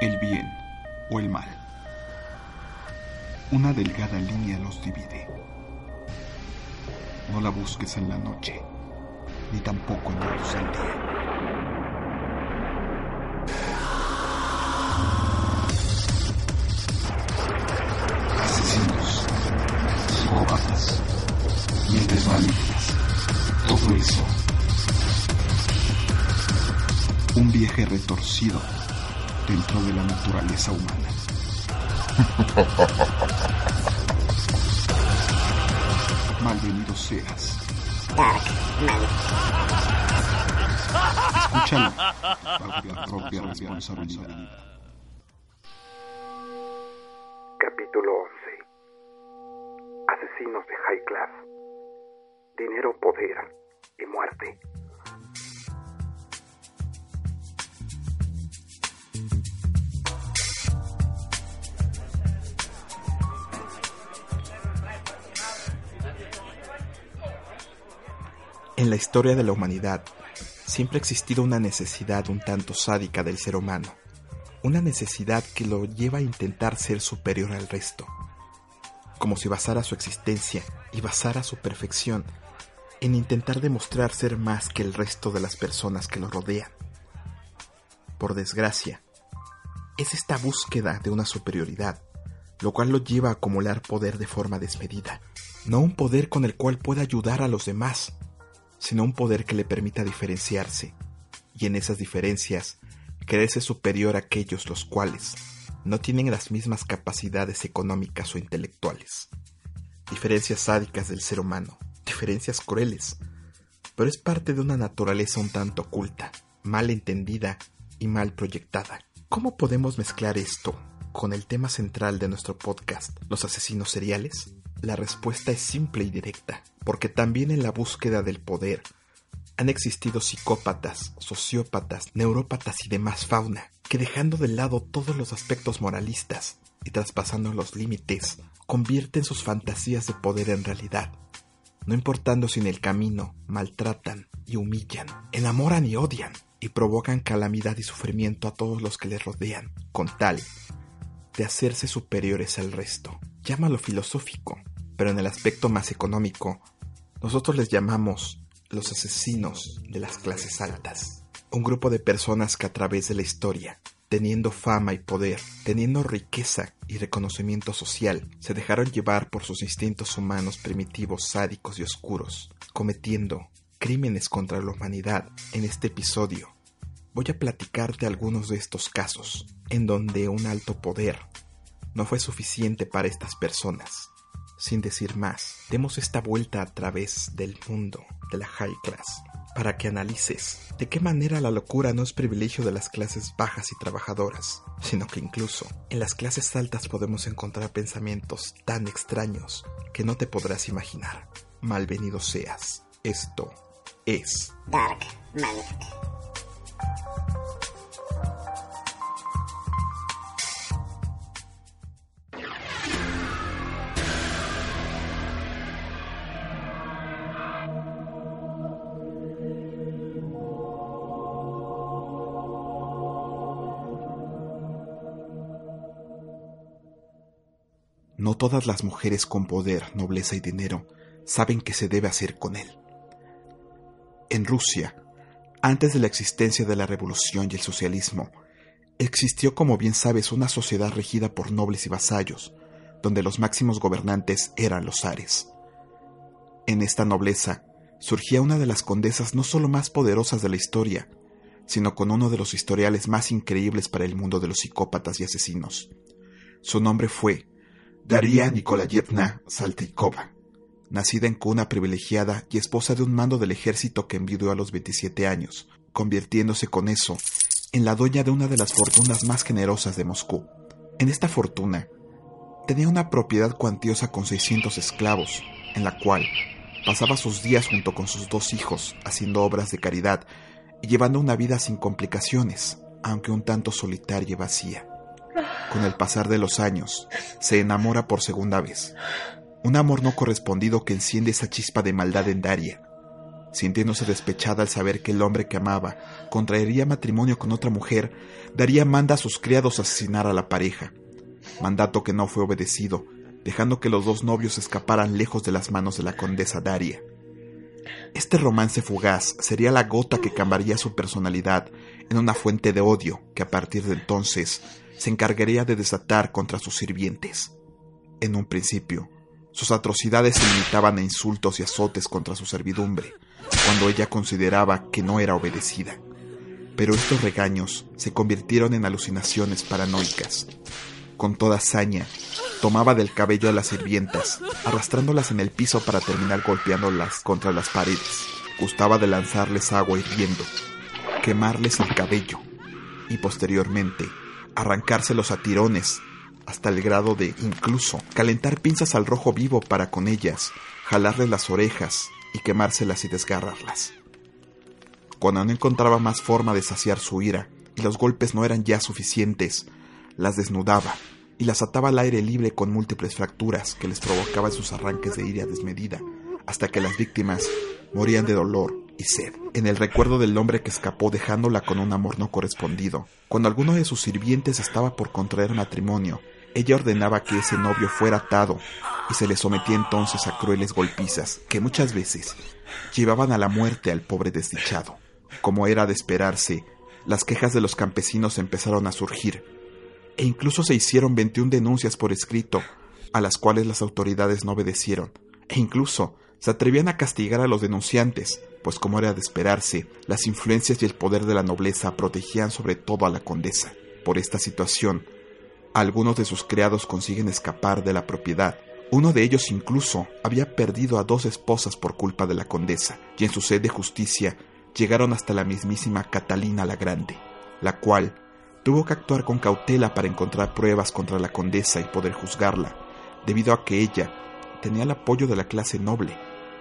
El bien o el mal. Una delgada línea los divide. No la busques en la noche, ni tampoco en la luz del día. Asesinos, psicópatas, mentes malignas, todo eso. Un viaje retorcido dentro de la naturaleza humana. Malvenido seas. Escúchalo responsabilidad. Capítulo 11. Asesinos de High Class. Dinero, poder y muerte. En la historia de la humanidad siempre ha existido una necesidad un tanto sádica del ser humano, una necesidad que lo lleva a intentar ser superior al resto, como si basara su existencia y basara su perfección en intentar demostrar ser más que el resto de las personas que lo rodean. Por desgracia, es esta búsqueda de una superioridad, lo cual lo lleva a acumular poder de forma desmedida, no un poder con el cual pueda ayudar a los demás, sino un poder que le permita diferenciarse, y en esas diferencias creerse superior a aquellos los cuales no tienen las mismas capacidades económicas o intelectuales. Diferencias sádicas del ser humano, diferencias crueles, pero es parte de una naturaleza un tanto oculta, mal entendida y mal proyectada. ¿Cómo podemos mezclar esto con el tema central de nuestro podcast, los asesinos seriales? La respuesta es simple y directa, porque también en la búsqueda del poder han existido psicópatas, sociópatas, neurópatas y demás fauna, que dejando de lado todos los aspectos moralistas y traspasando los límites, convierten sus fantasías de poder en realidad, no importando si en el camino maltratan y humillan, enamoran y odian, y provocan calamidad y sufrimiento a todos los que les rodean, con tal de hacerse superiores al resto. Llámalo filosófico, pero en el aspecto más económico, nosotros les llamamos los asesinos de las clases altas. Un grupo de personas que a través de la historia, teniendo fama y poder, teniendo riqueza y reconocimiento social, se dejaron llevar por sus instintos humanos primitivos, sádicos y oscuros, cometiendo crímenes contra la humanidad. En este episodio voy a platicarte algunos de estos casos, en donde un alto poder no fue suficiente para estas personas sin decir más, demos esta vuelta a través del mundo de la high class para que analices de qué manera la locura no es privilegio de las clases bajas y trabajadoras, sino que incluso en las clases altas podemos encontrar pensamientos tan extraños que no te podrás imaginar. Malvenido seas. Esto es Dark Maniac. No todas las mujeres con poder, nobleza y dinero saben qué se debe hacer con él. En Rusia, antes de la existencia de la revolución y el socialismo, existió, como bien sabes, una sociedad regida por nobles y vasallos, donde los máximos gobernantes eran los zares. En esta nobleza surgía una de las condesas no solo más poderosas de la historia, sino con uno de los historiales más increíbles para el mundo de los psicópatas y asesinos. Su nombre fue Daria Nikolayevna Saltykova, nacida en cuna privilegiada y esposa de un mando del ejército que envidió a los 27 años, convirtiéndose con eso en la dueña de una de las fortunas más generosas de Moscú. En esta fortuna, tenía una propiedad cuantiosa con 600 esclavos, en la cual pasaba sus días junto con sus dos hijos, haciendo obras de caridad y llevando una vida sin complicaciones, aunque un tanto solitaria y vacía. Con el pasar de los años, se enamora por segunda vez. Un amor no correspondido que enciende esa chispa de maldad en Daria, sintiéndose despechada al saber que el hombre que amaba contraería matrimonio con otra mujer, daría manda a sus criados asesinar a la pareja, mandato que no fue obedecido, dejando que los dos novios escaparan lejos de las manos de la condesa Daria. Este romance fugaz sería la gota que cambiaría su personalidad en una fuente de odio que a partir de entonces se encargaría de desatar contra sus sirvientes. En un principio, sus atrocidades se limitaban a insultos y azotes contra su servidumbre, cuando ella consideraba que no era obedecida. Pero estos regaños se convirtieron en alucinaciones paranoicas. Con toda saña, tomaba del cabello a las sirvientas, arrastrándolas en el piso para terminar golpeándolas contra las paredes. Gustaba de lanzarles agua hirviendo, quemarles el cabello y posteriormente arrancárselos a tirones hasta el grado de incluso calentar pinzas al rojo vivo para con ellas jalarles las orejas y quemárselas y desgarrarlas. Cuando no encontraba más forma de saciar su ira y los golpes no eran ya suficientes, las desnudaba y las ataba al aire libre con múltiples fracturas que les provocaban sus arranques de ira desmedida, hasta que las víctimas morían de dolor y sed. En el recuerdo del hombre que escapó dejándola con un amor no correspondido, cuando alguno de sus sirvientes estaba por contraer matrimonio, ella ordenaba que ese novio fuera atado y se le sometía entonces a crueles golpizas que muchas veces llevaban a la muerte al pobre desdichado. Como era de esperarse, las quejas de los campesinos empezaron a surgir e incluso se hicieron 21 denuncias por escrito, a las cuales las autoridades no obedecieron, e incluso se atrevían a castigar a los denunciantes, pues como era de esperarse, las influencias y el poder de la nobleza protegían sobre todo a la condesa. Por esta situación, algunos de sus criados consiguen escapar de la propiedad. Uno de ellos incluso había perdido a dos esposas por culpa de la condesa, y en su sed de justicia llegaron hasta la mismísima Catalina la Grande, la cual tuvo que actuar con cautela para encontrar pruebas contra la condesa y poder juzgarla, debido a que ella tenía el apoyo de la clase noble,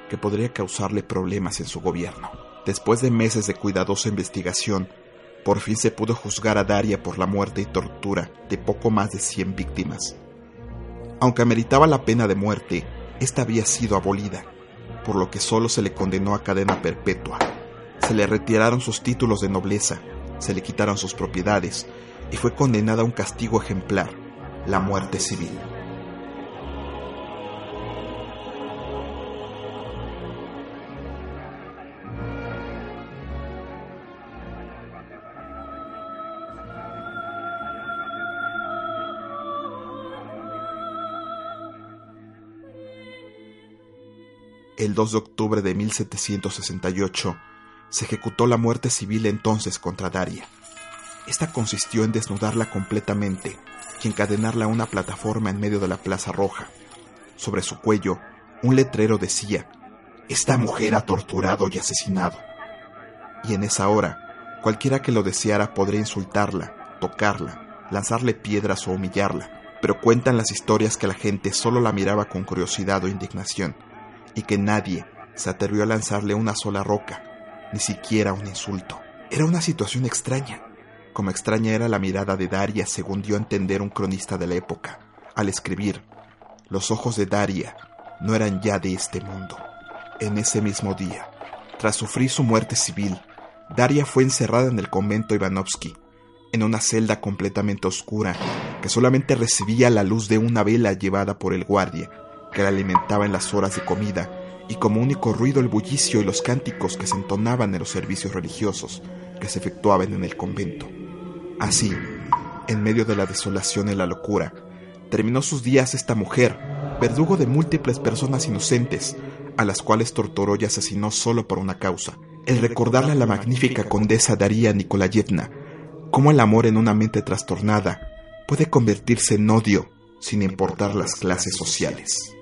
que podría causarle problemas en su gobierno. Después de meses de cuidadosa investigación, por fin se pudo juzgar a Daria por la muerte y tortura de poco más de 100 víctimas. Aunque ameritaba la pena de muerte, esta había sido abolida, por lo que solo se le condenó a cadena perpetua. Se le retiraron sus títulos de nobleza, se le quitaron sus propiedades y fue condenada a un castigo ejemplar, la muerte civil. El 2 de octubre de 1768 se ejecutó la muerte civil entonces contra Daria. Esta consistió en desnudarla completamente y encadenarla a una plataforma en medio de la Plaza Roja. Sobre su cuello, un letrero decía, Esta mujer ha torturado y asesinado. Y en esa hora, cualquiera que lo deseara podría insultarla, tocarla, lanzarle piedras o humillarla, pero cuentan las historias que la gente solo la miraba con curiosidad o indignación y que nadie se atrevió a lanzarle una sola roca, ni siquiera un insulto. Era una situación extraña, como extraña era la mirada de Daria según dio a entender un cronista de la época, al escribir, los ojos de Daria no eran ya de este mundo. En ese mismo día, tras sufrir su muerte civil, Daria fue encerrada en el convento Ivanovsky, en una celda completamente oscura que solamente recibía la luz de una vela llevada por el guardia que la alimentaba en las horas de comida, y como único ruido el bullicio y los cánticos que se entonaban en los servicios religiosos que se efectuaban en el convento. Así, en medio de la desolación y la locura, terminó sus días esta mujer, verdugo de múltiples personas inocentes, a las cuales torturó y asesinó solo por una causa, el recordarle a la magnífica condesa Daría Nikolayevna cómo el amor en una mente trastornada puede convertirse en odio sin importar las clases sociales.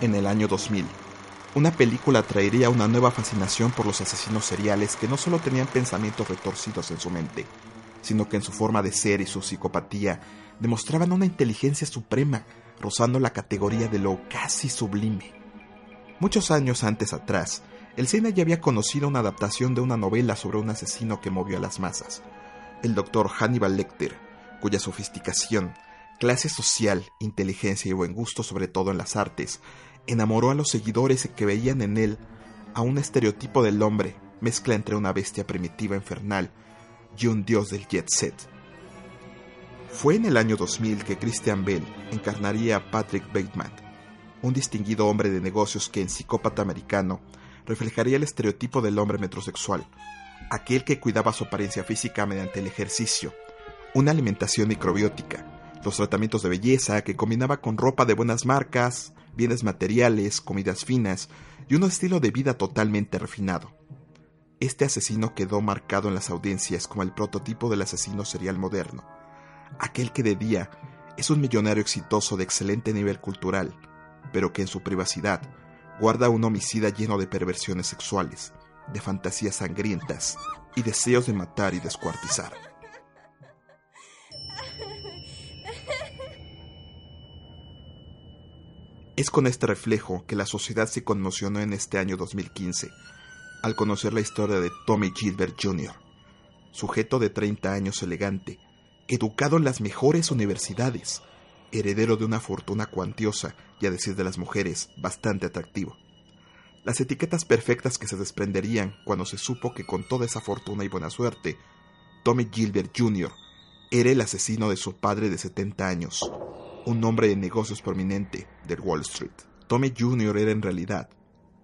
En el año 2000, una película traería una nueva fascinación por los asesinos seriales que no solo tenían pensamientos retorcidos en su mente, sino que en su forma de ser y su psicopatía demostraban una inteligencia suprema, rozando la categoría de lo casi sublime. Muchos años antes atrás, el cine ya había conocido una adaptación de una novela sobre un asesino que movió a las masas, el doctor Hannibal Lecter, cuya sofisticación, clase social, inteligencia y buen gusto sobre todo en las artes, enamoró a los seguidores que veían en él a un estereotipo del hombre, mezcla entre una bestia primitiva infernal y un dios del jet set. Fue en el año 2000 que Christian Bell encarnaría a Patrick Bateman, un distinguido hombre de negocios que en Psicópata Americano reflejaría el estereotipo del hombre metrosexual, aquel que cuidaba su apariencia física mediante el ejercicio, una alimentación microbiótica, los tratamientos de belleza que combinaba con ropa de buenas marcas, bienes materiales, comidas finas y un estilo de vida totalmente refinado. Este asesino quedó marcado en las audiencias como el prototipo del asesino serial moderno, aquel que de día es un millonario exitoso de excelente nivel cultural, pero que en su privacidad guarda un homicida lleno de perversiones sexuales, de fantasías sangrientas y deseos de matar y descuartizar. Es con este reflejo que la sociedad se conmocionó en este año 2015 al conocer la historia de Tommy Gilbert Jr., sujeto de 30 años elegante, educado en las mejores universidades, heredero de una fortuna cuantiosa y a decir de las mujeres, bastante atractivo. Las etiquetas perfectas que se desprenderían cuando se supo que con toda esa fortuna y buena suerte, Tommy Gilbert Jr. era el asesino de su padre de 70 años, un hombre de negocios prominente de Wall Street. Tommy Jr. era en realidad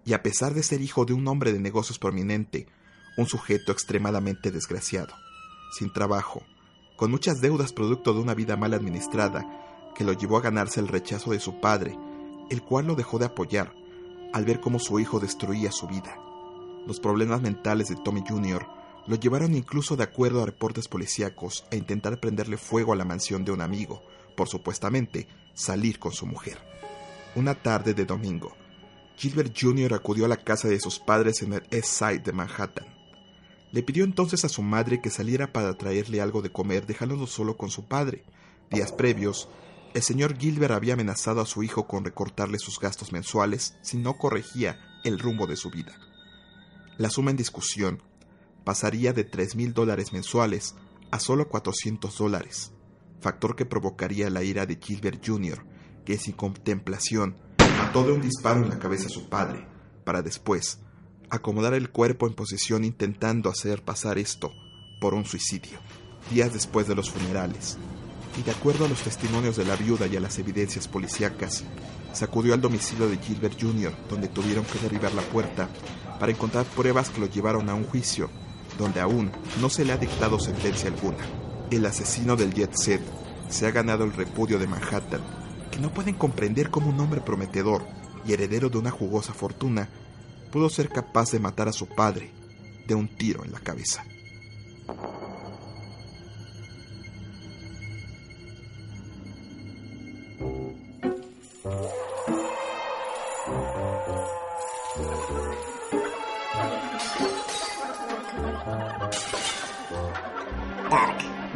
y a pesar de ser hijo de un hombre de negocios prominente, un sujeto extremadamente desgraciado, sin trabajo, con muchas deudas producto de una vida mal administrada, que lo llevó a ganarse el rechazo de su padre, el cual lo dejó de apoyar al ver cómo su hijo destruía su vida. Los problemas mentales de Tommy Jr. lo llevaron incluso de acuerdo a reportes policíacos a intentar prenderle fuego a la mansión de un amigo, por supuestamente salir con su mujer. Una tarde de domingo, Gilbert Jr. acudió a la casa de sus padres en el East Side de Manhattan. Le pidió entonces a su madre que saliera para traerle algo de comer, dejándolo solo con su padre. Días previos, el señor Gilbert había amenazado a su hijo con recortarle sus gastos mensuales si no corregía el rumbo de su vida. La suma en discusión pasaría de tres mil dólares mensuales a solo 400 dólares, factor que provocaría la ira de Gilbert Jr., que sin contemplación mató de un disparo en la cabeza a su padre, para después acomodar el cuerpo en posición intentando hacer pasar esto por un suicidio, días después de los funerales. Y de acuerdo a los testimonios de la viuda y a las evidencias policíacas, sacudió al domicilio de Gilbert Jr., donde tuvieron que derribar la puerta para encontrar pruebas que lo llevaron a un juicio, donde aún no se le ha dictado sentencia alguna. El asesino del jet set se ha ganado el repudio de Manhattan, que no pueden comprender cómo un hombre prometedor y heredero de una jugosa fortuna pudo ser capaz de matar a su padre de un tiro en la cabeza.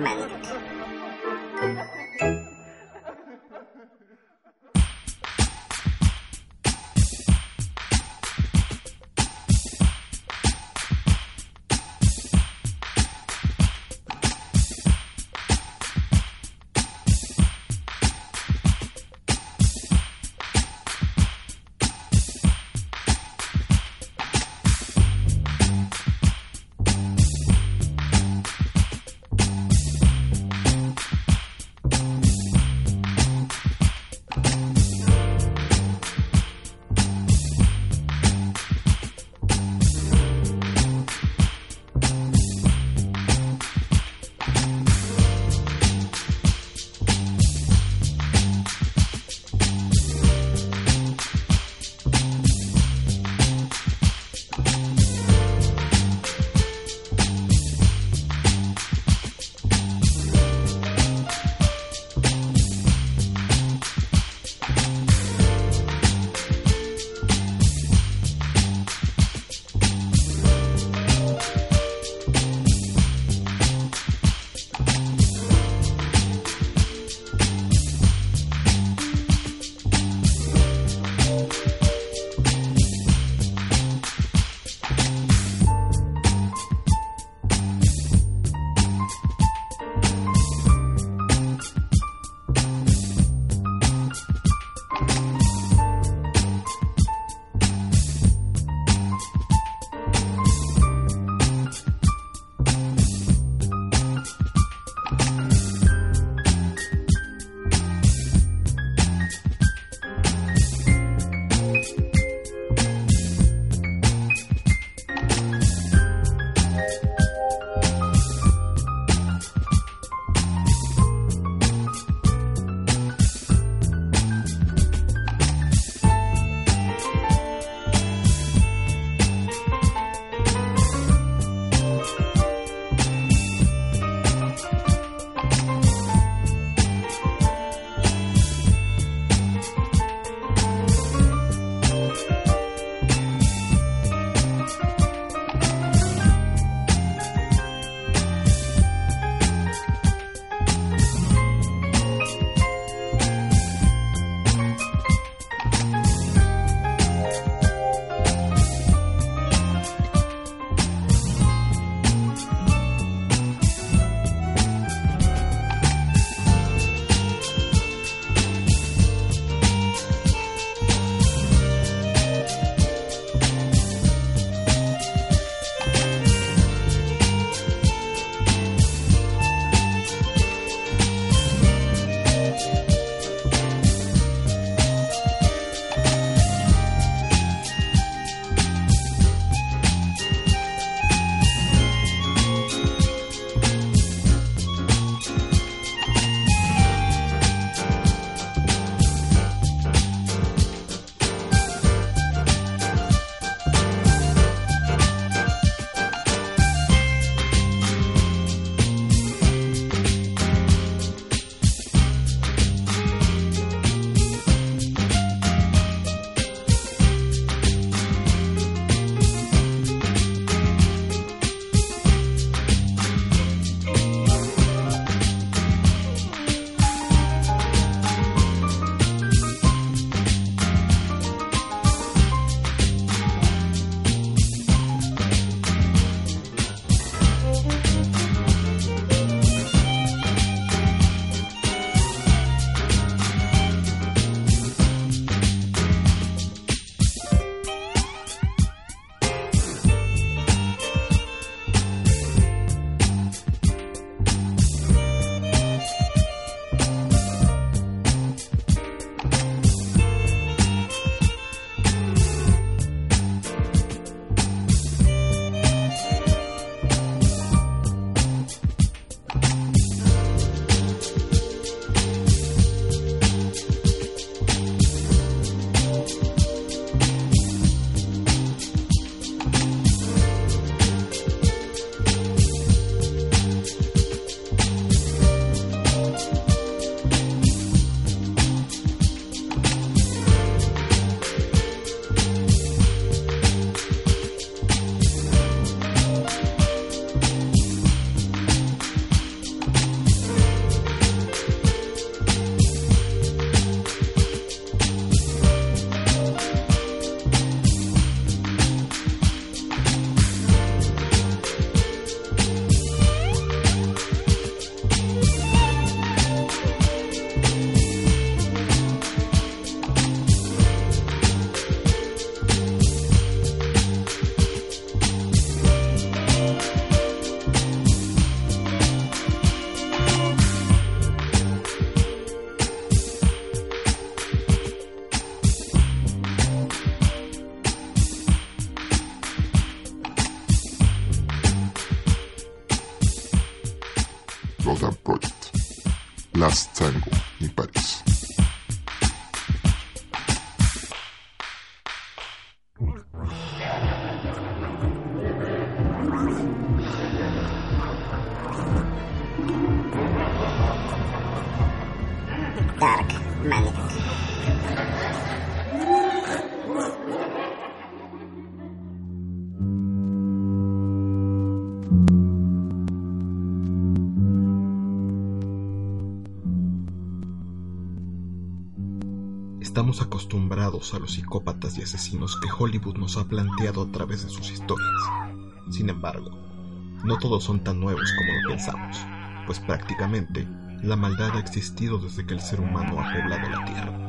movement. Acostumbrados a los psicópatas y asesinos que Hollywood nos ha planteado a través de sus historias. Sin embargo, no todos son tan nuevos como lo pensamos, pues prácticamente la maldad ha existido desde que el ser humano ha poblado la Tierra.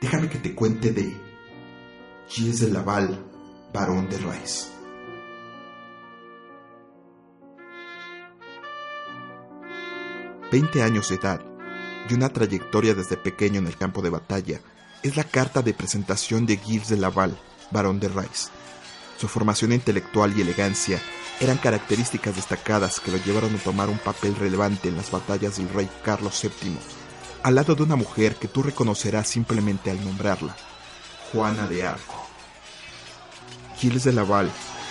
Déjame que te cuente de Gilles de Laval, barón de Rice. Veinte años de edad y una trayectoria desde pequeño en el campo de batalla es la carta de presentación de Gilles de Laval, barón de Rice. Su formación intelectual y elegancia eran características destacadas que lo llevaron a tomar un papel relevante en las batallas del rey Carlos VII, al lado de una mujer que tú reconocerás simplemente al nombrarla, Juana de Arco. Gilles de Laval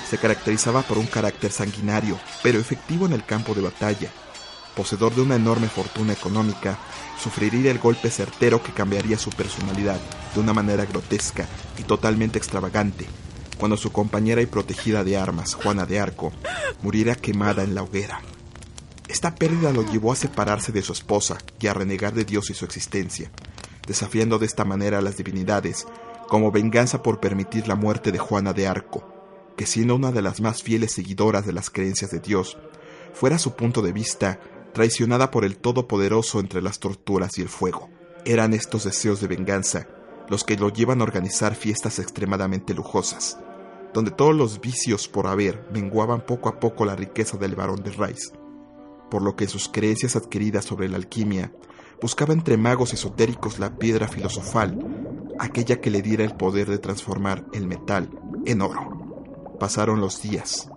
se caracterizaba por un carácter sanguinario, pero efectivo en el campo de batalla. Poseedor de una enorme fortuna económica, sufriría el golpe certero que cambiaría su personalidad de una manera grotesca y totalmente extravagante, cuando su compañera y protegida de armas, Juana de Arco, muriera quemada en la hoguera. Esta pérdida lo llevó a separarse de su esposa y a renegar de Dios y su existencia, desafiando de esta manera a las divinidades como venganza por permitir la muerte de Juana de Arco, que siendo una de las más fieles seguidoras de las creencias de Dios, fuera su punto de vista traicionada por el Todopoderoso entre las torturas y el fuego. Eran estos deseos de venganza los que lo llevan a organizar fiestas extremadamente lujosas, donde todos los vicios por haber menguaban poco a poco la riqueza del barón de Rice, por lo que sus creencias adquiridas sobre la alquimia buscaba entre magos esotéricos la piedra filosofal, aquella que le diera el poder de transformar el metal en oro. Pasaron los días,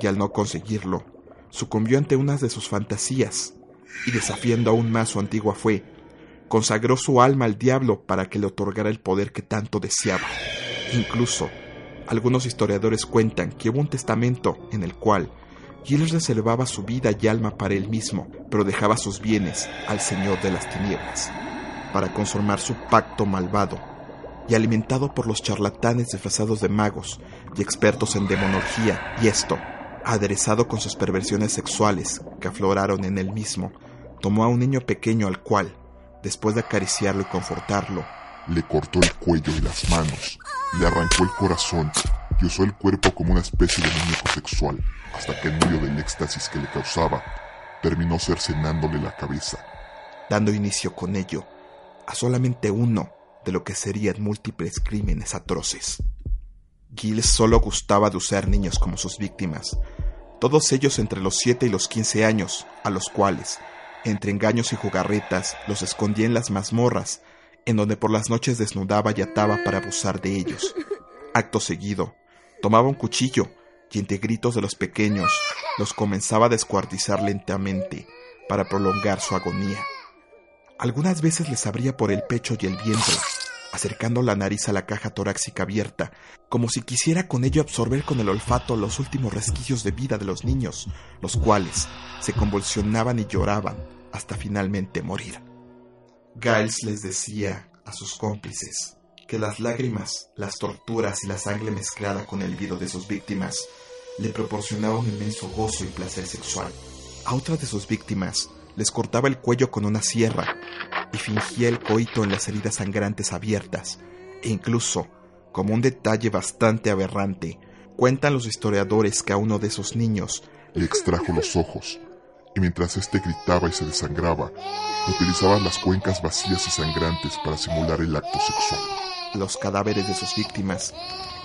y al no conseguirlo, sucumbió ante unas de sus fantasías, y desafiando aún más su antigua fe, consagró su alma al diablo para que le otorgara el poder que tanto deseaba. Incluso, algunos historiadores cuentan que hubo un testamento en el cual Gilles reservaba su vida y alma para él mismo, pero dejaba sus bienes al Señor de las Tinieblas, para consumar su pacto malvado, y alimentado por los charlatanes disfrazados de magos y expertos en demonología, y esto, aderezado con sus perversiones sexuales que afloraron en él mismo, tomó a un niño pequeño al cual, después de acariciarlo y confortarlo, Le cortó el cuello y las manos, le arrancó el corazón y usó el cuerpo como una especie de muñeco sexual, hasta que en medio del éxtasis que le causaba, terminó cercenándole la cabeza. dando inicio con ello a solamente uno de lo que serían múltiples crímenes atroces. Giles solo gustaba de usar niños como sus víctimas, todos ellos entre los 7 y los 15 años, a los cuales, entre engaños y jugarretas, los escondía en las mazmorras, en donde por las noches desnudaba y ataba para abusar de ellos. Acto seguido, tomaba un cuchillo y entre gritos de los pequeños los comenzaba a descuartizar lentamente para prolongar su agonía. Algunas veces les abría por el pecho y el vientre, acercando la nariz a la caja torácica abierta, como si quisiera con ello absorber con el olfato los últimos resquicios de vida de los niños, los cuales se convulsionaban y lloraban hasta finalmente morir. Giles les decía a sus cómplices que las lágrimas, las torturas y la sangre mezclada con el vido de sus víctimas le proporcionaban un inmenso gozo y placer sexual. A otras de sus víctimas les cortaba el cuello con una sierra y fingía el coito en las heridas sangrantes abiertas, e incluso, como un detalle bastante aberrante, cuentan los historiadores que a uno de esos niños Le extrajo los ojos, y mientras éste gritaba y se desangraba, utilizaba las cuencas vacías y sangrantes para simular el acto sexual. Los cadáveres de sus víctimas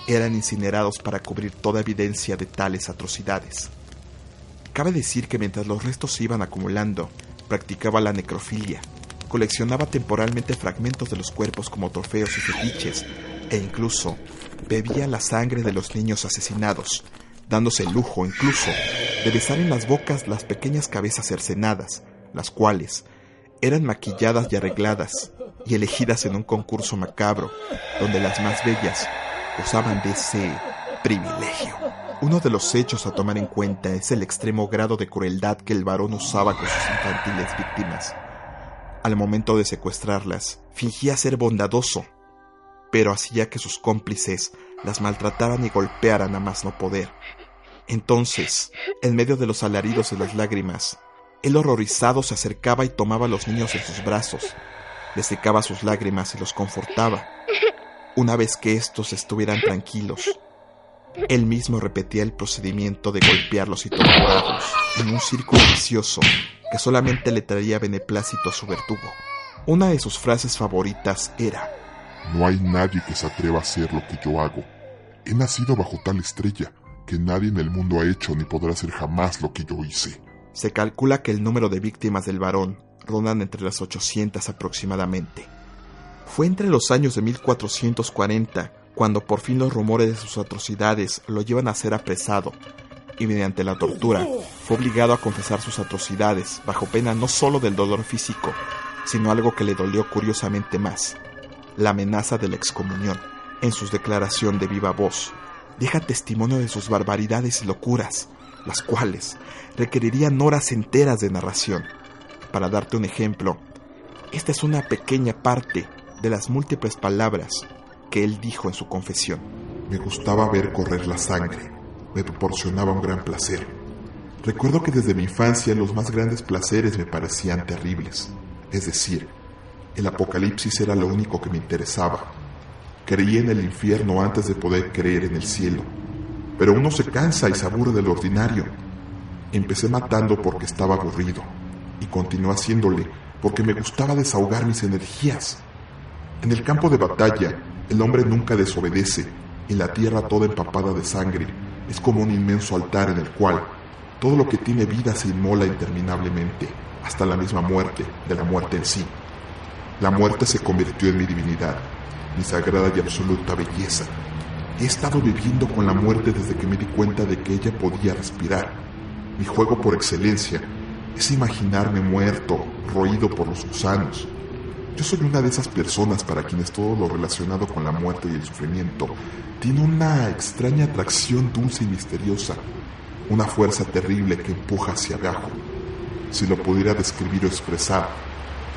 eran incinerados para cubrir toda evidencia de tales atrocidades. Cabe decir que mientras los restos se iban acumulando, practicaba la necrofilia, coleccionaba temporalmente fragmentos de los cuerpos como trofeos y fetiches, e incluso bebía la sangre de los niños asesinados, dándose el lujo incluso de besar en las bocas las pequeñas cabezas cercenadas, las cuales eran maquilladas y arregladas y elegidas en un concurso macabro, donde las más bellas gozaban de ese privilegio. Uno de los hechos a tomar en cuenta es el extremo grado de crueldad que el varón usaba con sus infantiles víctimas. Al momento de secuestrarlas, fingía ser bondadoso, pero hacía que sus cómplices las maltrataran y golpearan a más no poder. Entonces, en medio de los alaridos y las lágrimas, él horrorizado se acercaba y tomaba a los niños en sus brazos, les secaba sus lágrimas y los confortaba. Una vez que estos estuvieran tranquilos, él mismo repetía el procedimiento de golpearlos y torturarlos en un círculo vicioso que solamente le traía beneplácito a su verdugo. Una de sus frases favoritas era, No hay nadie que se atreva a hacer lo que yo hago. He nacido bajo tal estrella que nadie en el mundo ha hecho ni podrá hacer jamás lo que yo hice. Se calcula que el número de víctimas del varón rondan entre las 800 aproximadamente. Fue entre los años de 1440 cuando por fin los rumores de sus atrocidades lo llevan a ser apresado y mediante la tortura fue obligado a confesar sus atrocidades bajo pena no solo del dolor físico, sino algo que le dolió curiosamente más, la amenaza de la excomunión. En sus declaración de viva voz, deja testimonio de sus barbaridades y locuras, las cuales requerirían horas enteras de narración. Para darte un ejemplo, esta es una pequeña parte de las múltiples palabras que él dijo en su confesión. Me gustaba ver correr la sangre, me proporcionaba un gran placer. Recuerdo que desde mi infancia los más grandes placeres me parecían terribles, es decir, el apocalipsis era lo único que me interesaba. Creí en el infierno antes de poder creer en el cielo, pero uno se cansa y se aburre del ordinario. Empecé matando porque estaba aburrido y continué haciéndole porque me gustaba desahogar mis energías. En el campo de batalla, el hombre nunca desobedece y la tierra toda empapada de sangre es como un inmenso altar en el cual todo lo que tiene vida se inmola interminablemente, hasta la misma muerte de la muerte en sí. La muerte se convirtió en mi divinidad, mi sagrada y absoluta belleza. He estado viviendo con la muerte desde que me di cuenta de que ella podía respirar. Mi juego por excelencia es imaginarme muerto, roído por los gusanos. Yo soy una de esas personas para quienes todo lo relacionado con la muerte y el sufrimiento tiene una extraña atracción dulce y misteriosa, una fuerza terrible que empuja hacia abajo. Si lo pudiera describir o expresar,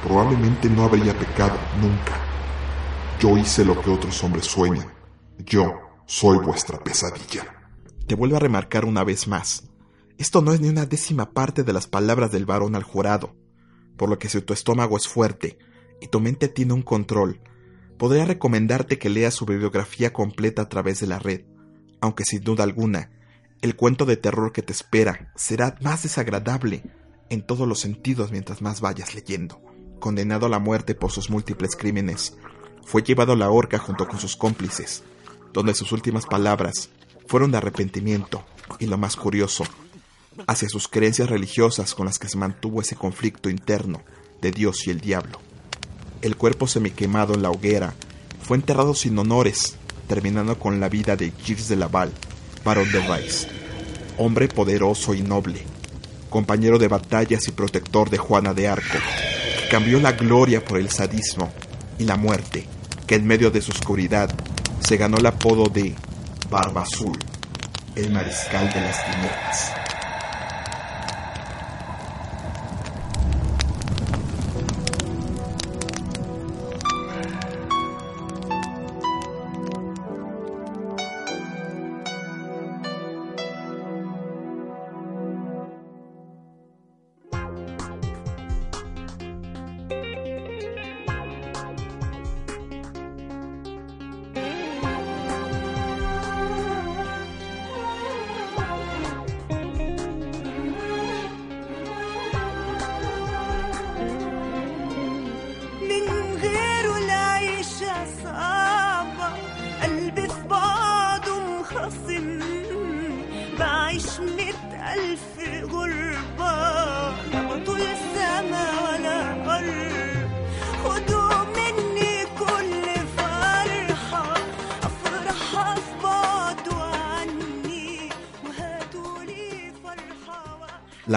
probablemente no habría pecado nunca. Yo hice lo que otros hombres sueñan. Yo soy vuestra pesadilla. Te vuelvo a remarcar una vez más. Esto no es ni una décima parte de las palabras del varón al jurado, por lo que si tu estómago es fuerte y tu mente tiene un control, podría recomendarte que leas su bibliografía completa a través de la red, aunque sin duda alguna, el cuento de terror que te espera será más desagradable en todos los sentidos mientras más vayas leyendo. Condenado a la muerte por sus múltiples crímenes, fue llevado a la horca junto con sus cómplices, donde sus últimas palabras fueron de arrepentimiento y lo más curioso, hacia sus creencias religiosas con las que se mantuvo ese conflicto interno de Dios y el diablo. El cuerpo semiquemado en la hoguera fue enterrado sin honores, terminando con la vida de Gilles de Laval, barón de Rice, hombre poderoso y noble, compañero de batallas y protector de Juana de Arco, que cambió la gloria por el sadismo y la muerte, que en medio de su oscuridad se ganó el apodo de Barba Azul, el mariscal de las tinieblas.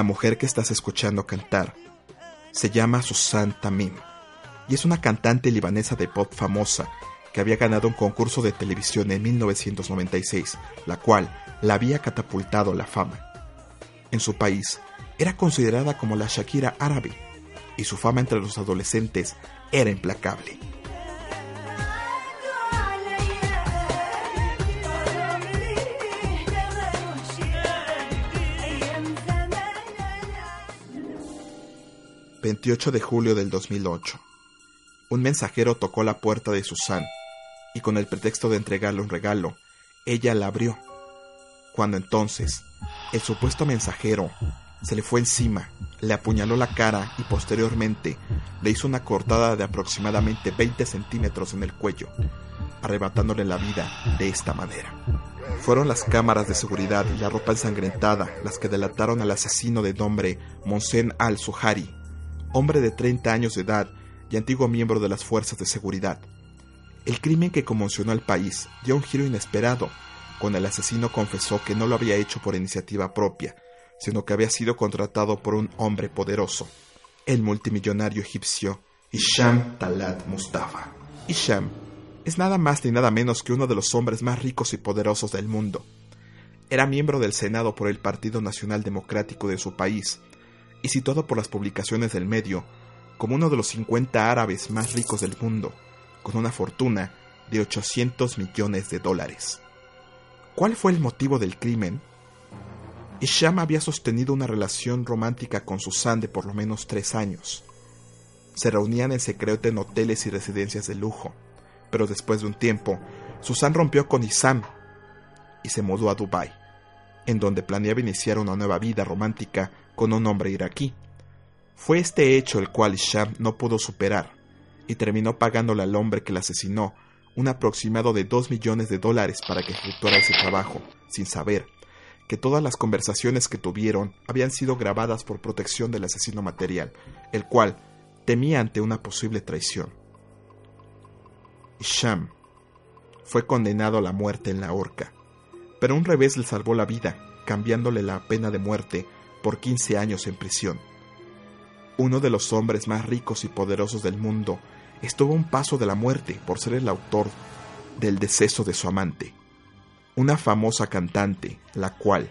La mujer que estás escuchando cantar se llama Susan Tamim y es una cantante libanesa de pop famosa que había ganado un concurso de televisión en 1996, la cual la había catapultado a la fama. En su país, era considerada como la Shakira árabe y su fama entre los adolescentes era implacable. ...28 de julio del 2008... ...un mensajero tocó la puerta de Susan... ...y con el pretexto de entregarle un regalo... ...ella la abrió... ...cuando entonces... ...el supuesto mensajero se le fue encima, le apuñaló la cara y posteriormente le hizo una cortada de aproximadamente 20 centímetros en el cuello, arrebatándole la vida de esta manera. Fueron las cámaras de seguridad y la ropa ensangrentada las que delataron al asesino de nombre Monsen al-Suhari, hombre de 30 años de edad y antiguo miembro de las fuerzas de seguridad. El crimen que conmocionó al país dio un giro inesperado, cuando el asesino confesó que no lo había hecho por iniciativa propia, sino que había sido contratado por un hombre poderoso, el multimillonario egipcio Hisham Talat Mustafa. Hisham es nada más ni nada menos que uno de los hombres más ricos y poderosos del mundo. Era miembro del Senado por el Partido Nacional Democrático de su país, y situado por las publicaciones del medio como uno de los 50 árabes más ricos del mundo, con una fortuna de 800 millones de dólares. ¿Cuál fue el motivo del crimen? Isham había sostenido una relación romántica con Susan de por lo menos tres años. Se reunían en secreto en hoteles y residencias de lujo, pero después de un tiempo, Susan rompió con Isam y se mudó a Dubái, en donde planeaba iniciar una nueva vida romántica con un hombre iraquí. Fue este hecho el cual Isham no pudo superar y terminó pagándole al hombre que la asesinó un aproximado de dos millones de dólares para que efectuara ese trabajo, sin saber que todas las conversaciones que tuvieron habían sido grabadas por protección del asesino material, el cual temía ante una posible traición. Isham fue condenado a la muerte en la horca, pero un revés le salvó la vida, cambiándole la pena de muerte por 15 años en prisión. Uno de los hombres más ricos y poderosos del mundo estuvo a un paso de la muerte por ser el autor del deceso de su amante una famosa cantante, la cual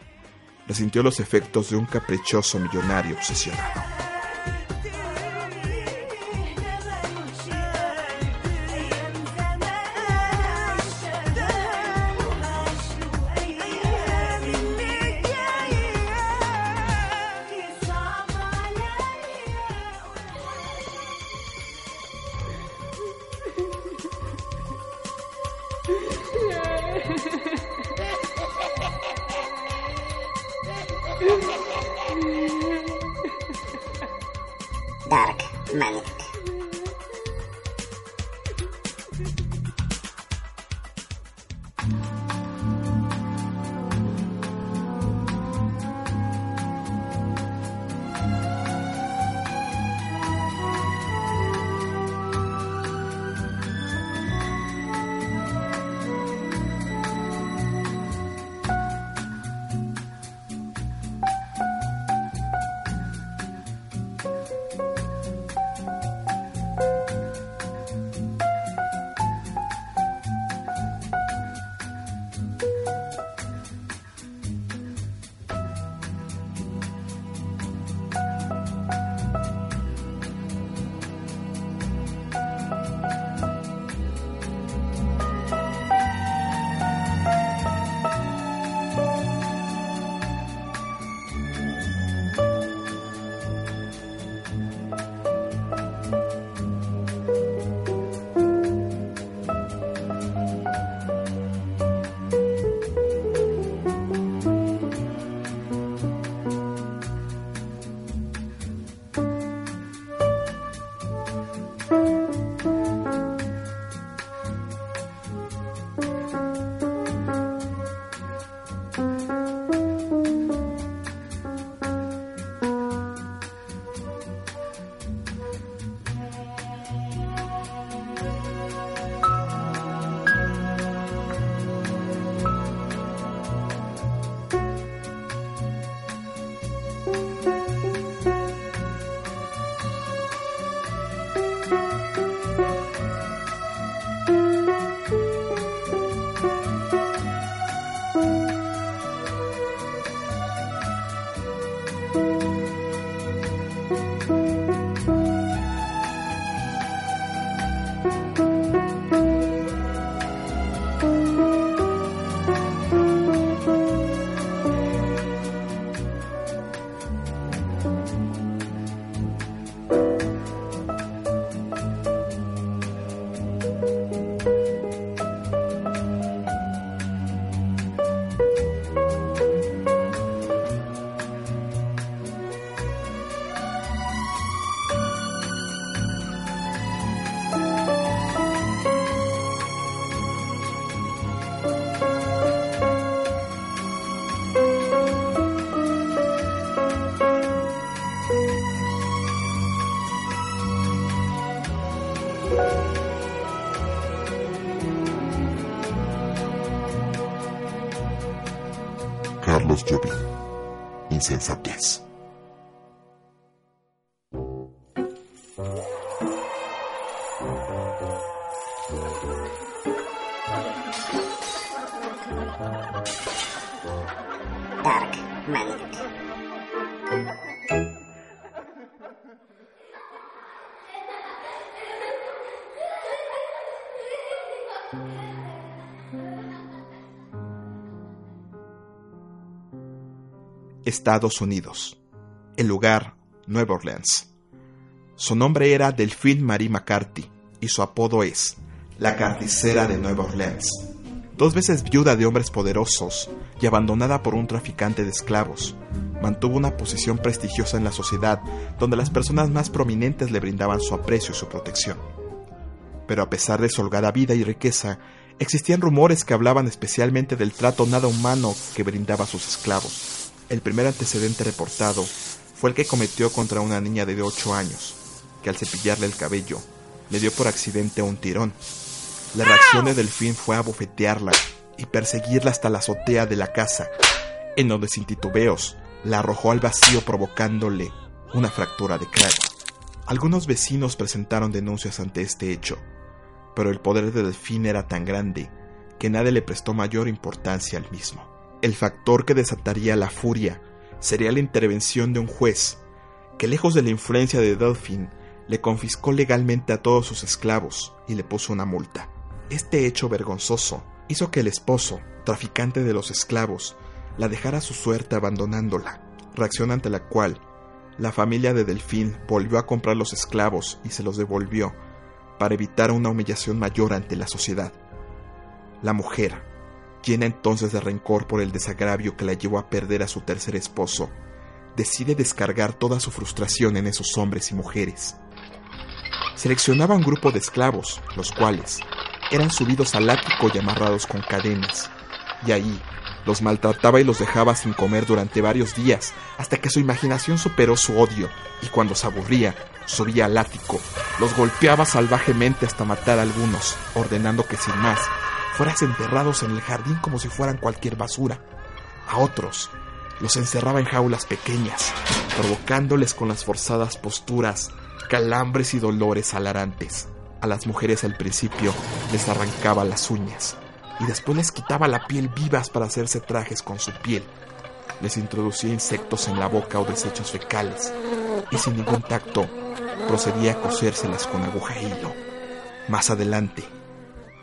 resintió los efectos de un caprichoso millonario obsesionado. Dark Magnetic. Estados Unidos. El lugar, Nueva Orleans. Su nombre era Delphine Marie McCarthy y su apodo es la carnicera de Nueva Orleans. Dos veces viuda de hombres poderosos y abandonada por un traficante de esclavos, mantuvo una posición prestigiosa en la sociedad donde las personas más prominentes le brindaban su aprecio y su protección. Pero a pesar de su holgada vida y riqueza, existían rumores que hablaban especialmente del trato nada humano que brindaba a sus esclavos. El primer antecedente reportado fue el que cometió contra una niña de 8 años, que al cepillarle el cabello le dio por accidente un tirón. La reacción de Delfín fue abofetearla y perseguirla hasta la azotea de la casa, en donde sin titubeos la arrojó al vacío provocándole una fractura de cráneo. Algunos vecinos presentaron denuncias ante este hecho, pero el poder de Delfín era tan grande que nadie le prestó mayor importancia al mismo. El factor que desataría la furia sería la intervención de un juez, que lejos de la influencia de Delfín, le confiscó legalmente a todos sus esclavos y le puso una multa. Este hecho vergonzoso hizo que el esposo, traficante de los esclavos, la dejara su suerte abandonándola, reacción ante la cual la familia de Delfín volvió a comprar los esclavos y se los devolvió para evitar una humillación mayor ante la sociedad. La mujer, llena entonces de rencor por el desagravio que la llevó a perder a su tercer esposo, decide descargar toda su frustración en esos hombres y mujeres. Seleccionaba un grupo de esclavos, los cuales eran subidos al ático y amarrados con cadenas, y ahí los maltrataba y los dejaba sin comer durante varios días, hasta que su imaginación superó su odio, y cuando se aburría, subía al ático, los golpeaba salvajemente hasta matar a algunos, ordenando que sin más fueras enterrados en el jardín como si fueran cualquier basura. A otros los encerraba en jaulas pequeñas, provocándoles con las forzadas posturas calambres y dolores alarantes. A las mujeres al principio les arrancaba las uñas y después les quitaba la piel vivas para hacerse trajes con su piel. Les introducía insectos en la boca o desechos fecales y sin ningún tacto procedía a cosérselas con aguja e hilo. Más adelante,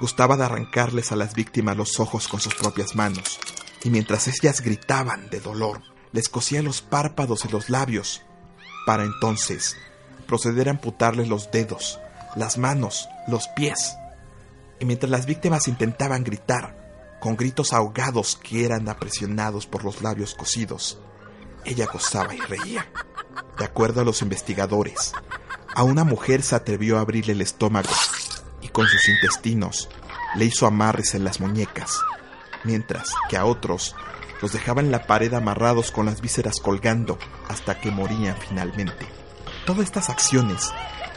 gustaba de arrancarles a las víctimas los ojos con sus propias manos y mientras ellas gritaban de dolor, les cosía los párpados y los labios, para entonces proceder a amputarles los dedos, las manos, los pies. Y mientras las víctimas intentaban gritar, con gritos ahogados que eran apresionados por los labios cosidos, ella gozaba y reía. De acuerdo a los investigadores, a una mujer se atrevió a abrirle el estómago con sus intestinos le hizo amarres en las muñecas, mientras que a otros los dejaba en la pared amarrados con las vísceras colgando hasta que morían finalmente. Todas estas acciones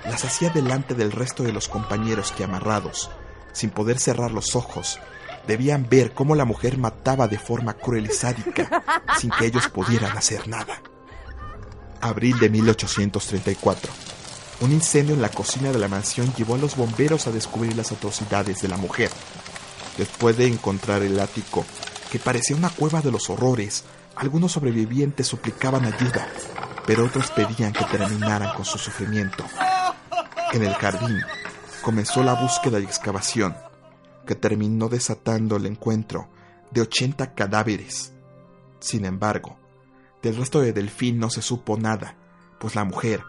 las hacía delante del resto de los compañeros que amarrados, sin poder cerrar los ojos, debían ver cómo la mujer mataba de forma cruel y sádica, sin que ellos pudieran hacer nada. Abril de 1834. Un incendio en la cocina de la mansión llevó a los bomberos a descubrir las atrocidades de la mujer. Después de encontrar el ático, que parecía una cueva de los horrores, algunos sobrevivientes suplicaban ayuda, pero otros pedían que terminaran con su sufrimiento. En el jardín comenzó la búsqueda y excavación, que terminó desatando el encuentro de 80 cadáveres. Sin embargo, del resto de Delfín no se supo nada, pues la mujer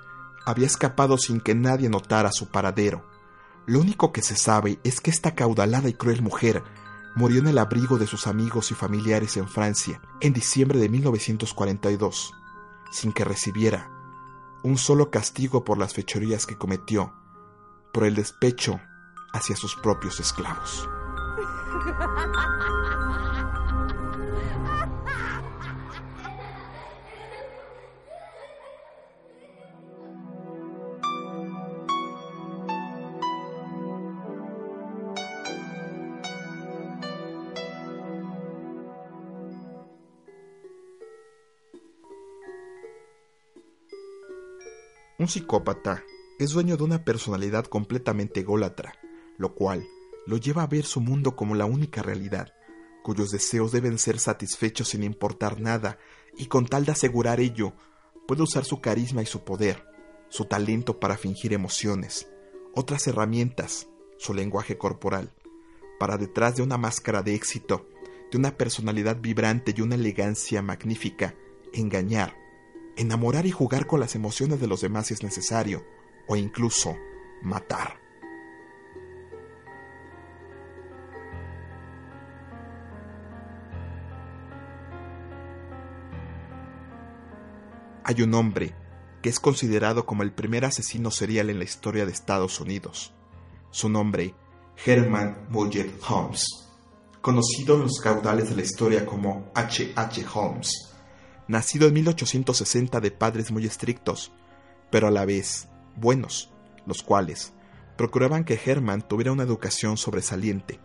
había escapado sin que nadie notara su paradero. Lo único que se sabe es que esta caudalada y cruel mujer murió en el abrigo de sus amigos y familiares en Francia en diciembre de 1942, sin que recibiera un solo castigo por las fechorías que cometió, por el despecho hacia sus propios esclavos. Un psicópata es dueño de una personalidad completamente ególatra, lo cual lo lleva a ver su mundo como la única realidad, cuyos deseos deben ser satisfechos sin importar nada, y con tal de asegurar ello, puede usar su carisma y su poder, su talento para fingir emociones, otras herramientas, su lenguaje corporal, para detrás de una máscara de éxito, de una personalidad vibrante y una elegancia magnífica, engañar, enamorar y jugar con las emociones de los demás es necesario, o incluso matar. Hay un hombre que es considerado como el primer asesino serial en la historia de Estados Unidos. Su nombre, Herman Mudgett Holmes, conocido en los caudales de la historia como H. H. Holmes nacido en 1860 de padres muy estrictos, pero a la vez buenos, los cuales procuraban que Herman tuviera una educación sobresaliente,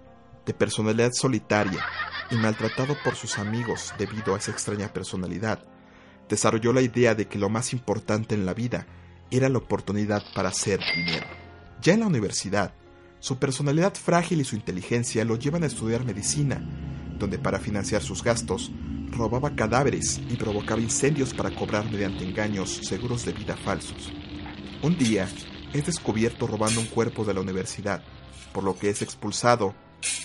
de personalidad solitaria y maltratado por sus amigos debido a esa extraña personalidad, desarrolló la idea de que lo más importante en la vida era la oportunidad para hacer dinero. Ya en la universidad, su personalidad frágil y su inteligencia lo llevan a estudiar medicina, donde para financiar sus gastos robaba cadáveres y provocaba incendios para cobrar mediante engaños seguros de vida falsos. Un día es descubierto robando un cuerpo de la universidad, por lo que es expulsado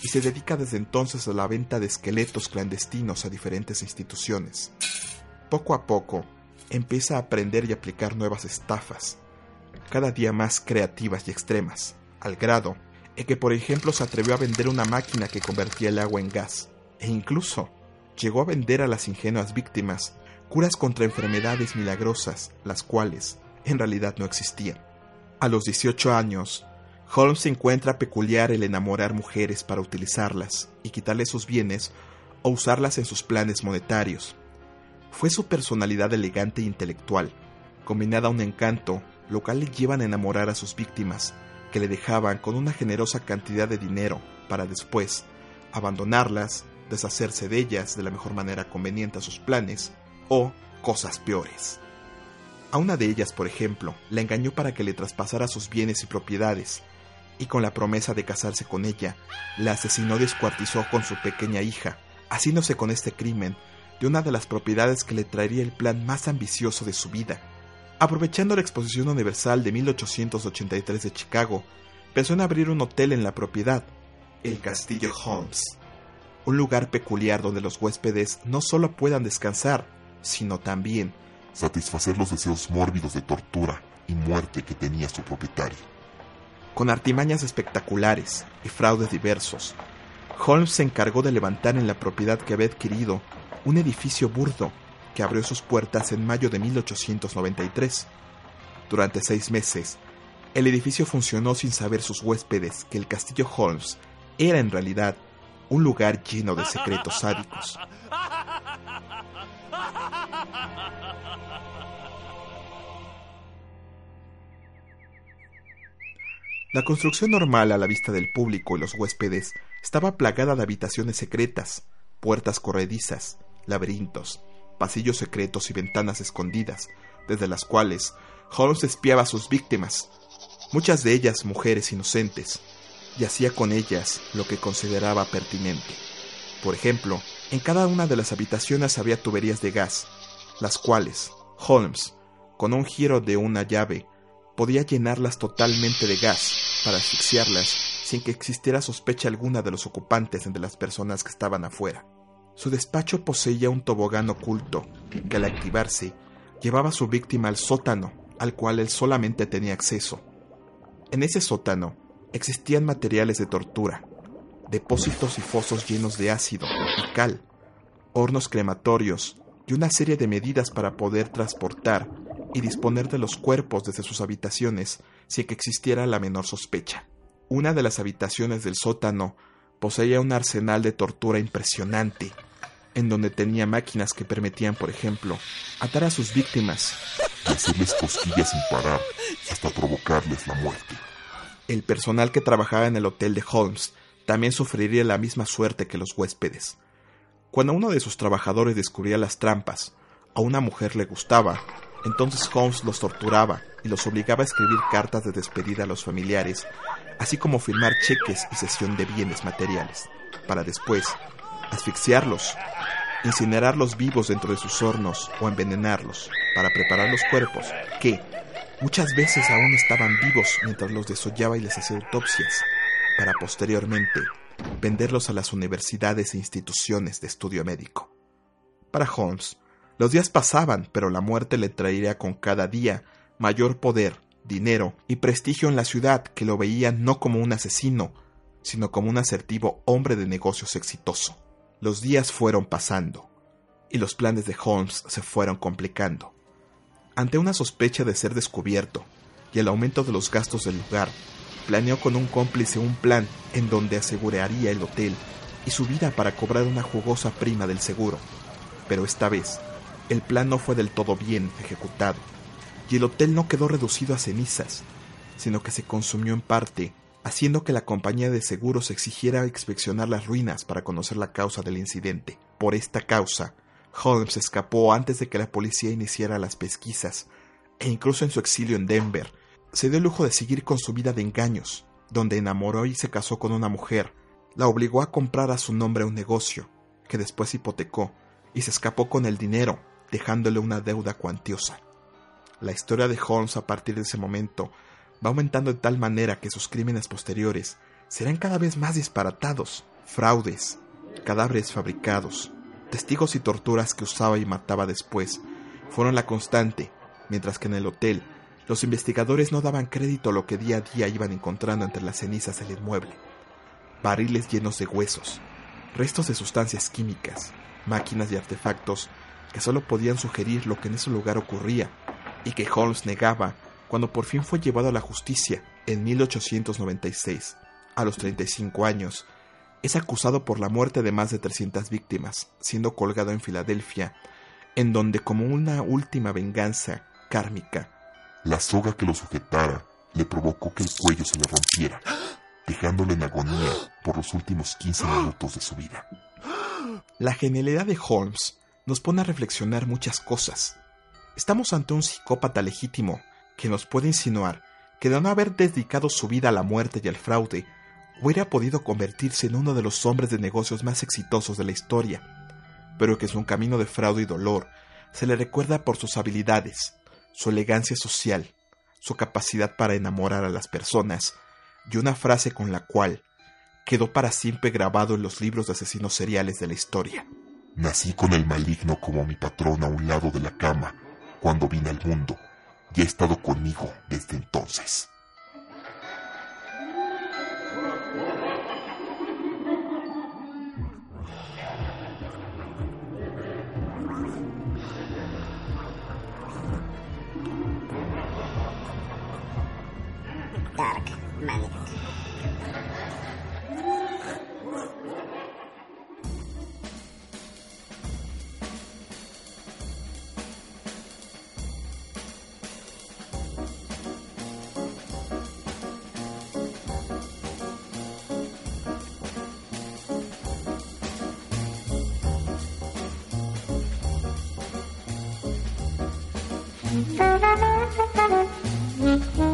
y se dedica desde entonces a la venta de esqueletos clandestinos a diferentes instituciones. Poco a poco, empieza a aprender y aplicar nuevas estafas, cada día más creativas y extremas, al grado en que, por ejemplo, se atrevió a vender una máquina que convertía el agua en gas, e incluso llegó a vender a las ingenuas víctimas curas contra enfermedades milagrosas, las cuales en realidad no existían. A los 18 años, Holmes encuentra peculiar el enamorar mujeres para utilizarlas y quitarles sus bienes o usarlas en sus planes monetarios. Fue su personalidad elegante e intelectual, combinada a un encanto, lo cual le llevan a enamorar a sus víctimas, que le dejaban con una generosa cantidad de dinero para después abandonarlas deshacerse de ellas de la mejor manera conveniente a sus planes, o cosas peores. A una de ellas, por ejemplo, la engañó para que le traspasara sus bienes y propiedades, y con la promesa de casarse con ella, la asesinó y descuartizó con su pequeña hija, haciéndose con este crimen de una de las propiedades que le traería el plan más ambicioso de su vida. Aprovechando la Exposición Universal de 1883 de Chicago, pensó en abrir un hotel en la propiedad, el Castillo Holmes un lugar peculiar donde los huéspedes no solo puedan descansar, sino también satisfacer los deseos mórbidos de tortura y muerte que tenía su propietario. Con artimañas espectaculares y fraudes diversos, Holmes se encargó de levantar en la propiedad que había adquirido un edificio burdo que abrió sus puertas en mayo de 1893. Durante seis meses, el edificio funcionó sin saber sus huéspedes que el castillo Holmes era en realidad un lugar lleno de secretos sádicos. La construcción normal a la vista del público y los huéspedes estaba plagada de habitaciones secretas, puertas corredizas, laberintos, pasillos secretos y ventanas escondidas, desde las cuales Holmes espiaba a sus víctimas, muchas de ellas mujeres inocentes, y hacía con ellas lo que consideraba pertinente. Por ejemplo, en cada una de las habitaciones había tuberías de gas, las cuales Holmes, con un giro de una llave, podía llenarlas totalmente de gas para asfixiarlas sin que existiera sospecha alguna de los ocupantes entre las personas que estaban afuera. Su despacho poseía un tobogán oculto que al activarse llevaba a su víctima al sótano al cual él solamente tenía acceso. En ese sótano existían materiales de tortura, depósitos y fosos llenos de ácido y cal, hornos crematorios y una serie de medidas para poder transportar y disponer de los cuerpos desde sus habitaciones sin que existiera la menor sospecha. Una de las habitaciones del sótano poseía un arsenal de tortura impresionante, en donde tenía máquinas que permitían, por ejemplo, atar a sus víctimas y hacerles cosquillas sin parar hasta provocarles la muerte. El personal que trabajaba en el hotel de Holmes también sufriría la misma suerte que los huéspedes. Cuando uno de sus trabajadores descubría las trampas, a una mujer le gustaba, entonces Holmes los torturaba y los obligaba a escribir cartas de despedida a los familiares, así como firmar cheques y cesión de bienes materiales, para después asfixiarlos, incinerarlos vivos dentro de sus hornos o envenenarlos para preparar los cuerpos que muchas veces aún estaban vivos mientras los desollaba y les hacía autopsias, para posteriormente venderlos a las universidades e instituciones de estudio médico. Para Holmes, los días pasaban, pero la muerte le traería con cada día mayor poder, dinero y prestigio en la ciudad que lo veía no como un asesino, sino como un asertivo hombre de negocios exitoso. Los días fueron pasando, y los planes de Holmes se fueron complicando. Ante una sospecha de ser descubierto y el aumento de los gastos del lugar, planeó con un cómplice un plan en donde aseguraría el hotel y su vida para cobrar una jugosa prima del seguro. Pero esta vez, el plan no fue del todo bien ejecutado, y el hotel no quedó reducido a cenizas, sino que se consumió en parte, haciendo que la compañía de seguros exigiera inspeccionar las ruinas para conocer la causa del incidente. Por esta causa, Holmes escapó antes de que la policía iniciara las pesquisas, e incluso en su exilio en Denver, se dio el lujo de seguir con su vida de engaños, donde enamoró y se casó con una mujer, la obligó a comprar a su nombre un negocio, que después hipotecó, y se escapó con el dinero, dejándole una deuda cuantiosa. La historia de Holmes a partir de ese momento va aumentando de tal manera que sus crímenes posteriores serán cada vez más disparatados, fraudes, cadáveres fabricados, testigos y torturas que usaba y mataba después, fueron la constante, mientras que en el hotel los investigadores no daban crédito a lo que día a día iban encontrando entre las cenizas del inmueble. Barriles llenos de huesos, restos de sustancias químicas, máquinas y artefactos que solo podían sugerir lo que en ese lugar ocurría y que Holmes negaba cuando por fin fue llevado a la justicia en 1896, a los 35 años. Es acusado por la muerte de más de 300 víctimas, siendo colgado en Filadelfia, en donde como una última venganza kármica, la soga que lo sujetara le provocó que el cuello se le rompiera, dejándolo en agonía por los últimos 15 minutos de su vida. La genialidad de Holmes nos pone a reflexionar muchas cosas. Estamos ante un psicópata legítimo que nos puede insinuar que de no haber dedicado su vida a la muerte y al fraude, hubiera podido convertirse en uno de los hombres de negocios más exitosos de la historia, pero que su camino de fraude y dolor se le recuerda por sus habilidades, su elegancia social, su capacidad para enamorar a las personas y una frase con la cual quedó para siempre grabado en los libros de asesinos seriales de la historia. Nací con el maligno como mi patrón a un lado de la cama cuando vine al mundo y ha estado conmigo desde entonces. Dark Maniac. Thank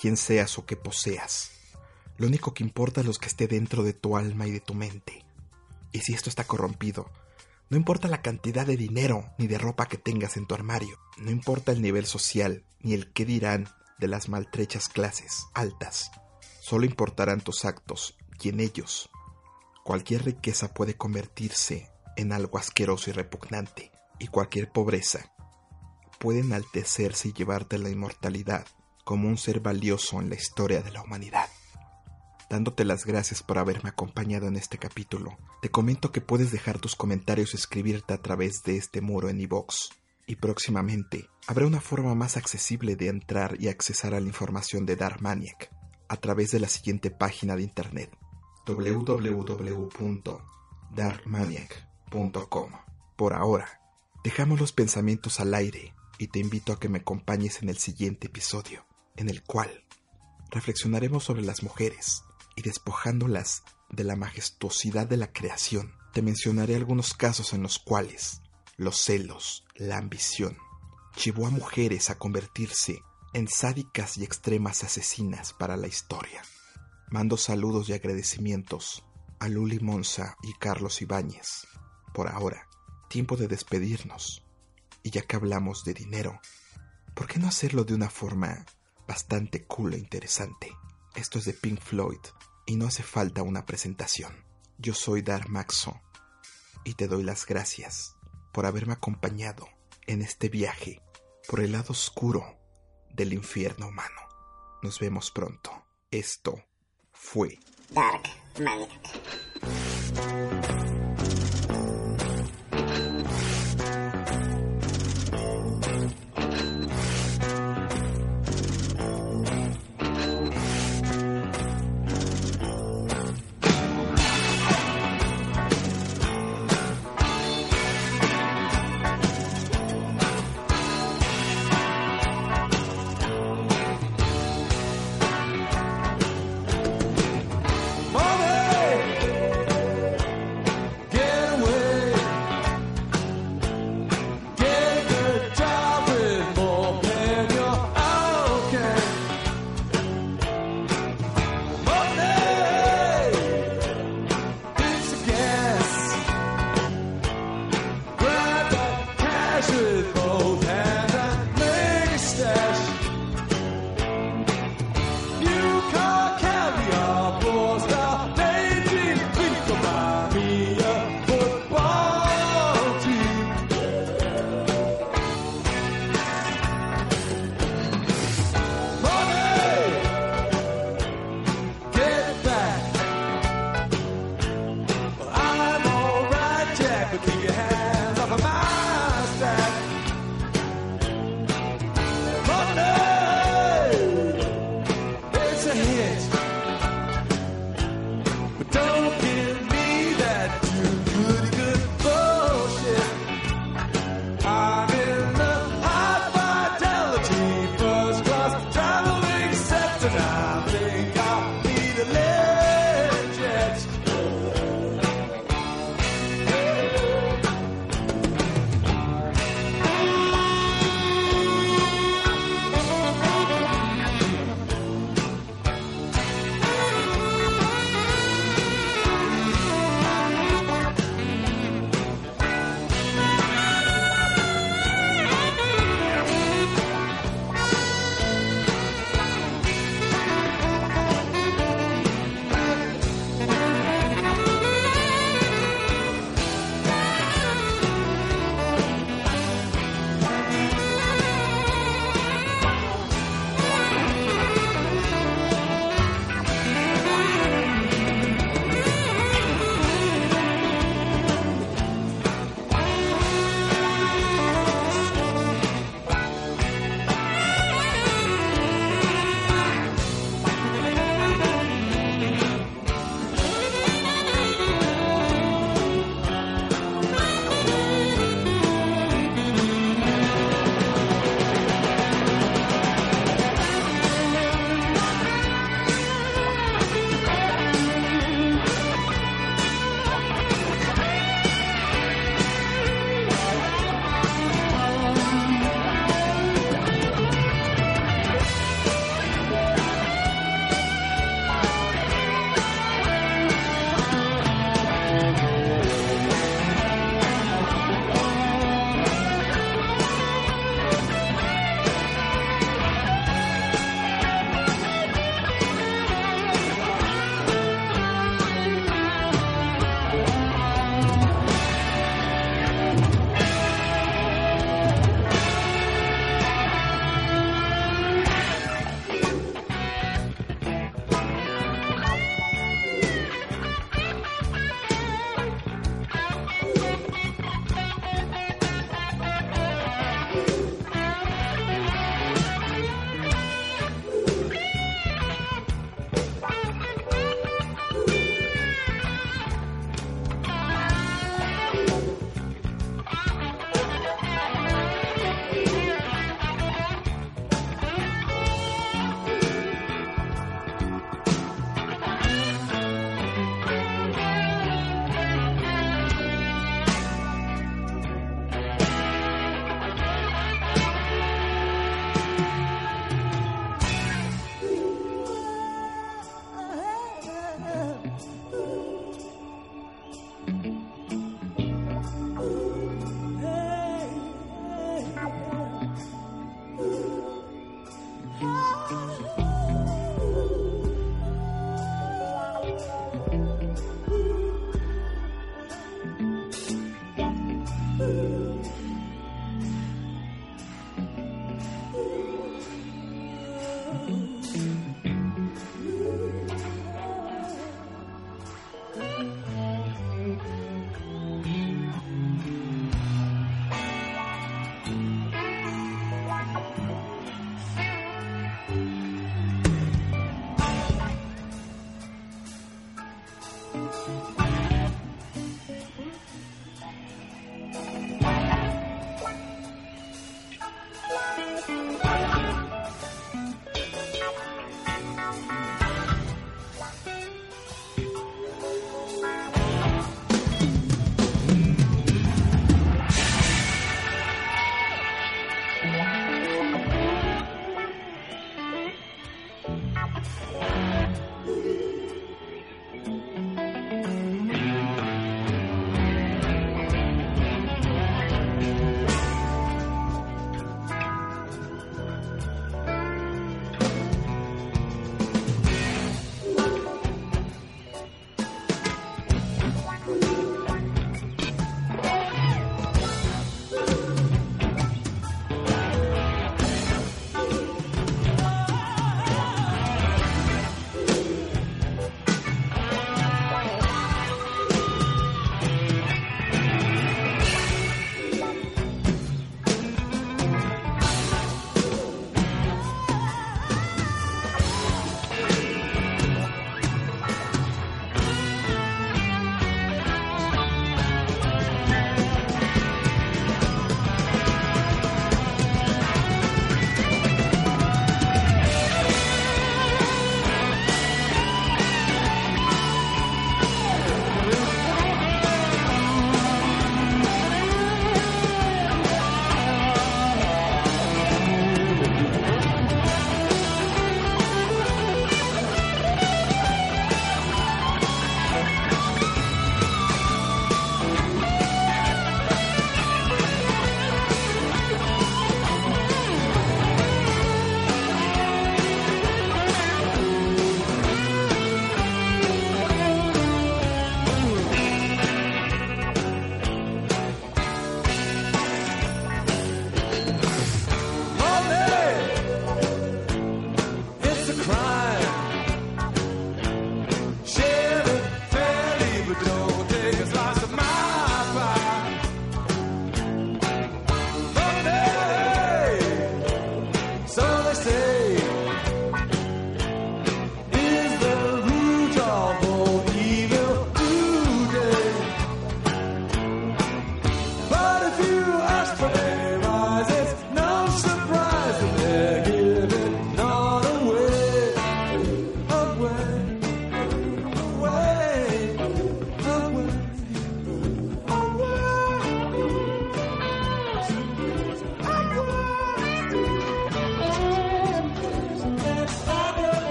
quién seas o qué poseas. Lo único que importa es lo que esté dentro de tu alma y de tu mente. Y si esto está corrompido, no importa la cantidad de dinero ni de ropa que tengas en tu armario, no importa el nivel social ni el qué dirán de las maltrechas clases altas, solo importarán tus actos y en ellos cualquier riqueza puede convertirse en algo asqueroso y repugnante, y cualquier pobreza puede enaltecerse y llevarte a la inmortalidad como un ser valioso en la historia de la humanidad. Dándote las gracias por haberme acompañado en este capítulo, te comento que puedes dejar tus comentarios y escribirte a través de este muro en iVoox. Y próximamente habrá una forma más accesible de entrar y accesar a la información de Dark Maniac a través de la siguiente página de internet www.darkmaniac.com. Por ahora, dejamos los pensamientos al aire y te invito a que me acompañes en el siguiente episodio, en el cual reflexionaremos sobre las mujeres y despojándolas de la majestuosidad de la creación, te mencionaré algunos casos en los cuales los celos, la ambición, llevó a mujeres a convertirse en sádicas y extremas asesinas para la historia. Mando saludos y agradecimientos a Luli Monza y Carlos Ibáñez. Por ahora, tiempo de despedirnos. Y ya que hablamos de dinero, ¿por qué no hacerlo de una forma bastante cool e interesante? Esto es de Pink Floyd y no hace falta una presentación. Yo soy Dar Maxo y te doy las gracias por haberme acompañado en este viaje por el lado oscuro del infierno humano. Nos vemos pronto. Esto fue Dark Maniac.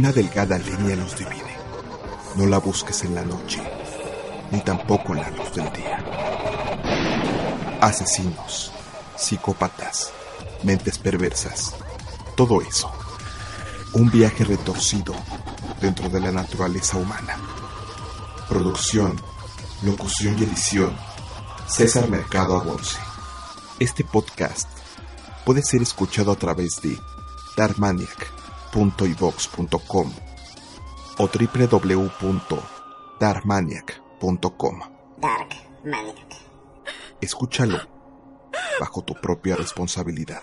Una delgada línea los divide. No la busques en la noche, ni tampoco en la luz del día. Asesinos, psicópatas, mentes perversas, todo eso. Un viaje retorcido dentro de la naturaleza humana. Producción, locución y edición. César Mercado Agonce. Este podcast puede ser escuchado a través de darmaniac.ivox.com o www.darmaniac.com. Dark Maniac. Escúchalo bajo tu propia responsabilidad.